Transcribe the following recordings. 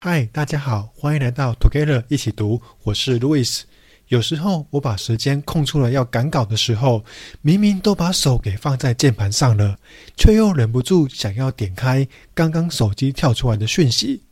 嗨，大家好，欢迎来到 Together 一起读，我是 Louis。有时候我把时间空出来要赶稿的时候，明明都把手给放在键盘上了，却又忍不住想要点开刚刚手机跳出来的讯息。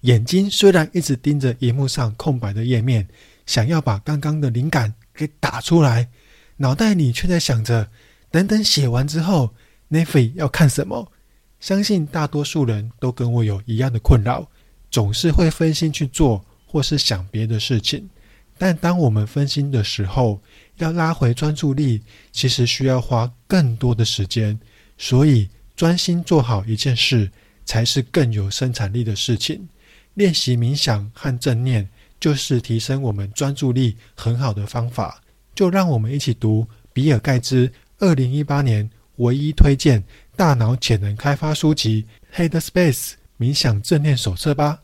眼睛虽然一直盯着荧幕上空白的页面，想要把刚刚的灵感给打出来，脑袋里却在想着：等等写完之后，Netflix 要看什么？相信大多数人都跟我有一样的困扰。总是会分心去做，或是想别的事情。但当我们分心的时候，要拉回专注力，其实需要花更多的时间。所以，专心做好一件事，才是更有生产力的事情。练习冥想和正念，就是提升我们专注力很好的方法。就让我们一起读比尔盖茨二零一八年唯一推荐大脑潜能开发书籍《Headspace》。冥想正念手册吧。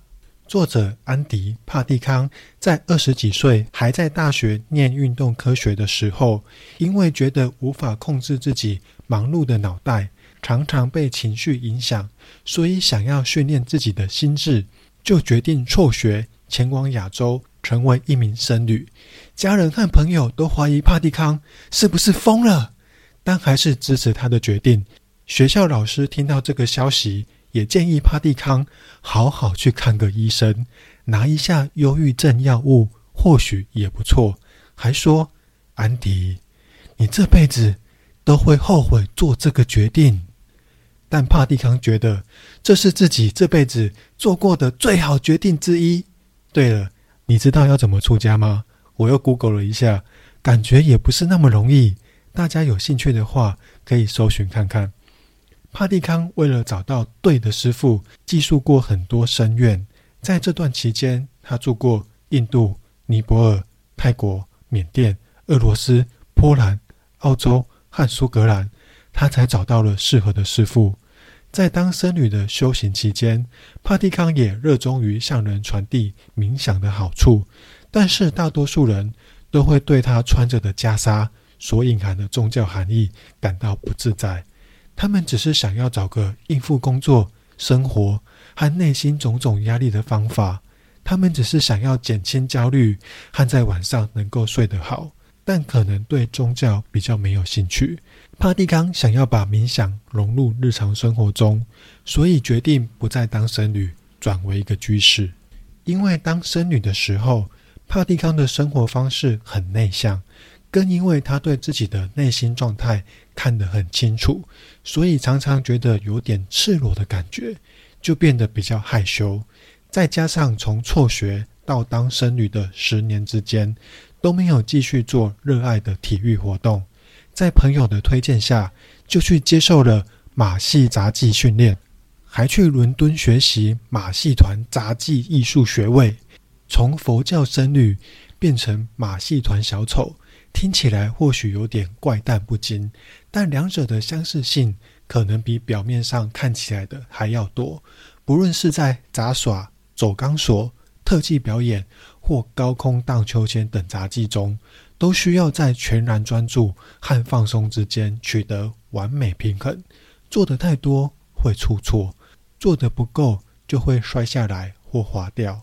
作者安迪·帕蒂康在二十几岁还在大学念运动科学的时候，因为觉得无法控制自己忙碌的脑袋，常常被情绪影响，所以想要训练自己的心智，就决定辍学前往亚洲，成为一名僧侣。家人和朋友都怀疑帕蒂康是不是疯了，但还是支持他的决定。学校老师听到这个消息，也建议帕蒂康好好去看个医生，拿一下忧郁症药物，或许也不错。还说：“安迪，你这辈子都会后悔做这个决定。”但帕蒂康觉得这是自己这辈子做过的最好决定之一。对了，你知道要怎么出家吗？我又 Google 了一下，感觉也不是那么容易。大家有兴趣的话，可以搜寻看看。帕蒂康为了找到对的师傅，寄宿过很多僧院。在这段期间，他住过印度、尼泊尔、泰国、缅甸、俄罗斯、波兰、澳洲和苏格兰，他才找到了适合的师傅。在当僧侣的修行期间，帕蒂康也热衷于向人传递冥想的好处。但是，大多数人都会对他穿着的袈裟所隐含的宗教含义感到不自在。他们只是想要找个应付工作、生活和内心种种压力的方法。他们只是想要减轻焦虑和在晚上能够睡得好，但可能对宗教比较没有兴趣。帕蒂康想要把冥想融入日常生活中，所以决定不再当僧侣，转为一个居士。因为当僧侣的时候，帕蒂康的生活方式很内向。更因为他对自己的内心状态看得很清楚，所以常常觉得有点赤裸的感觉，就变得比较害羞。再加上从辍学到当僧侣的十年之间，都没有继续做热爱的体育活动，在朋友的推荐下，就去接受了马戏杂技训练，还去伦敦学习马戏团杂技艺术学位，从佛教僧侣变成马戏团小丑。听起来或许有点怪诞不经，但两者的相似性可能比表面上看起来的还要多。不论是在杂耍、走钢索、特技表演或高空荡秋千等杂技中，都需要在全然专注和放松之间取得完美平衡。做得太多会出错，做得不够就会摔下来或滑掉。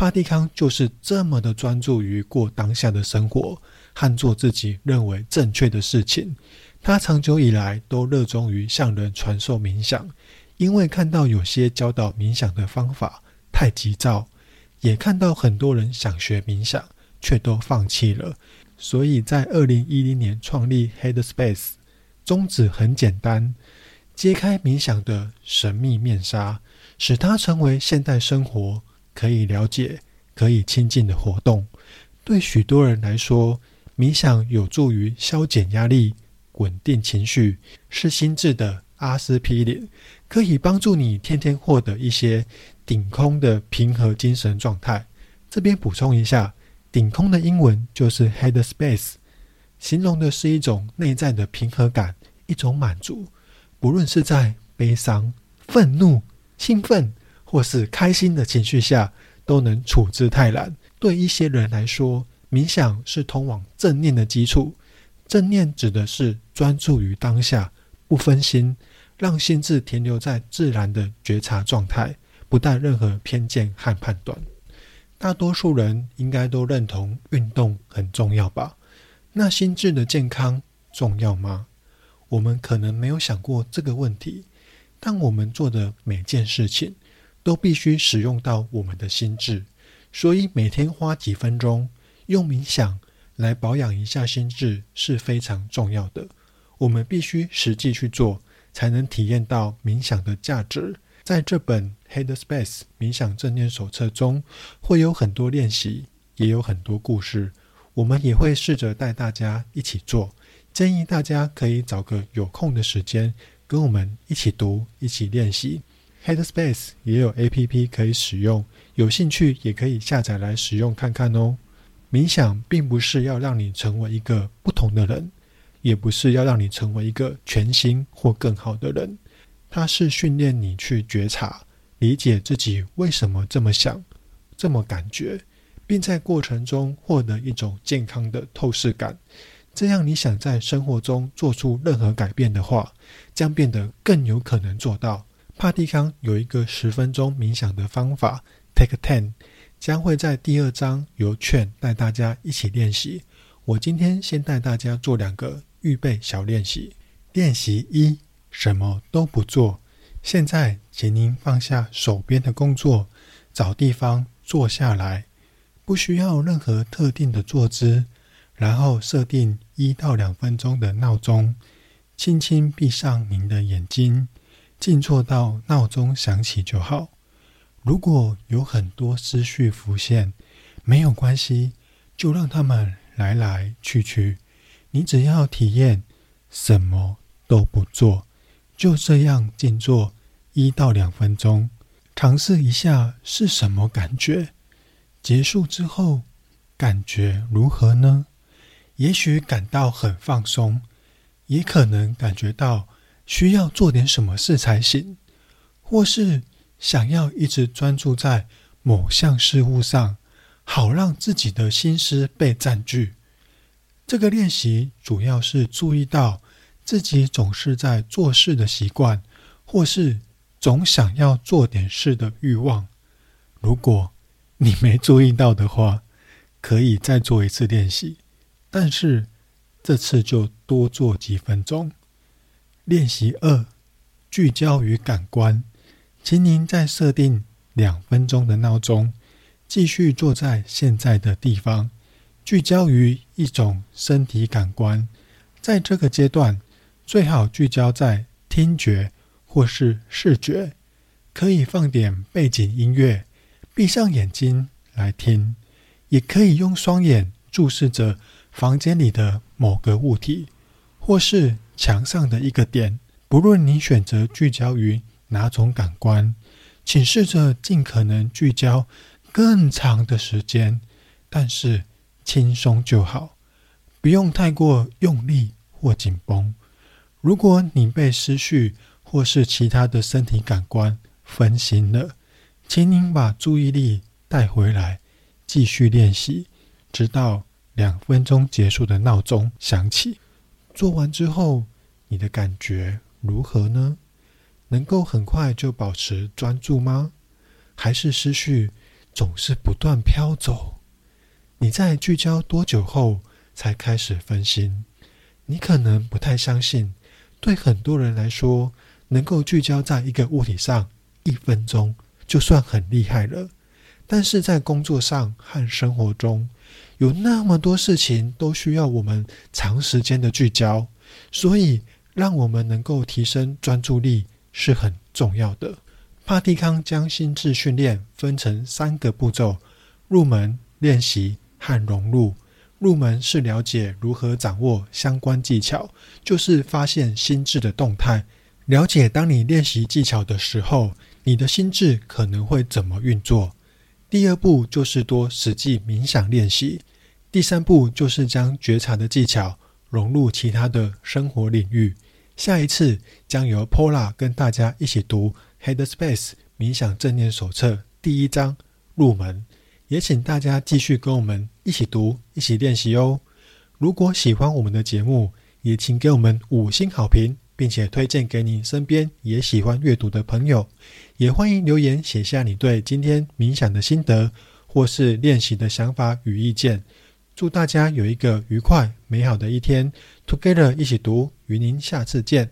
帕蒂康就是这么的专注于过当下的生活。和做自己认为正确的事情，他长久以来都热衷于向人传授冥想，因为看到有些教导冥想的方法太急躁，也看到很多人想学冥想却都放弃了，所以在二零一零年创立 Headspace，宗旨很简单，揭开冥想的神秘面纱，使它成为现代生活可以了解、可以亲近的活动。对许多人来说，冥想有助于消减压力、稳定情绪，是心智的阿司匹林，可以帮助你天天获得一些顶空的平和精神状态。这边补充一下，顶空的英文就是 Headspace，形容的是一种内在的平和感，一种满足。不论是在悲伤、愤怒、兴奋或是开心的情绪下，都能处之泰然。对一些人来说，冥想是通往正念的基础。正念指的是专注于当下，不分心，让心智停留在自然的觉察状态，不带任何偏见和判断。大多数人应该都认同运动很重要吧？那心智的健康重要吗？我们可能没有想过这个问题，但我们做的每件事情都必须使用到我们的心智，所以每天花几分钟用冥想来保养一下心智是非常重要的。我们必须实际去做，才能体验到冥想的价值。在这本 Headspace 冥想正念手册中，会有很多练习，也有很多故事。我们也会试着带大家一起做。建议大家可以找个有空的时间，跟我们一起读，一起练习。Headspace 也有 APP 可以使用，有兴趣也可以下载来使用看看哦。冥想并不是要让你成为一个不同的人，也不是要让你成为一个全新或更好的人。它是训练你去觉察、理解自己为什么这么想、这么感觉，并在过程中获得一种健康的透视感。这样，你想在生活中做出任何改变的话，将变得更有可能做到。帕蒂康有一个十分钟冥想的方法，Take Ten，将会在第二章由劝带大家一起练习。我今天先带大家做两个预备小练习。练习一。什么都不做。现在，请您放下手边的工作，找地方坐下来，不需要任何特定的坐姿。然后设定一到两分钟的闹钟，轻轻闭上您的眼睛，静坐到闹钟响起就好。如果有很多思绪浮现，没有关系，就让他们来来去去。你只要体验什么都不做。就这样静坐一到两分钟，尝试一下是什么感觉。结束之后，感觉如何呢？也许感到很放松，也可能感觉到需要做点什么事才行，或是想要一直专注在某项事物上，好让自己的心思被占据。这个练习主要是注意到。自己总是在做事的习惯，或是总想要做点事的欲望。如果你没注意到的话，可以再做一次练习，但是这次就多做几分钟。练习二：聚焦于感官，请您再设定两分钟的闹钟，继续坐在现在的地方，聚焦于一种身体感官。在这个阶段。最好聚焦在听觉或是视觉，可以放点背景音乐，闭上眼睛来听，也可以用双眼注视着房间里的某个物体，或是墙上的一个点。不论你选择聚焦于哪种感官，请试着尽可能聚焦更长的时间，但是轻松就好，不用太过用力或紧绷。如果你被思绪或是其他的身体感官分心了，请您把注意力带回来，继续练习，直到两分钟结束的闹钟响起。做完之后，你的感觉如何呢？能够很快就保持专注吗？还是思绪总是不断飘走？你在聚焦多久后才开始分心？你可能不太相信。对很多人来说，能够聚焦在一个物体上一分钟就算很厉害了。但是在工作上和生活中，有那么多事情都需要我们长时间的聚焦，所以让我们能够提升专注力是很重要的。帕蒂康将心智训练分成三个步骤：入门、练习和融入。入门是了解如何掌握相关技巧，就是发现心智的动态，了解当你练习技巧的时候，你的心智可能会怎么运作。第二步就是多实际冥想练习。第三步就是将觉察的技巧融入其他的生活领域。下一次将由 Pola 跟大家一起读 Headspace 冥想正念手册第一章入门。也请大家继续跟我们一起读、一起练习哦。如果喜欢我们的节目，也请给我们五星好评，并且推荐给你身边也喜欢阅读的朋友。也欢迎留言写下你对今天冥想的心得，或是练习的想法与意见。祝大家有一个愉快美好的一天！Together 一起读，与您下次见。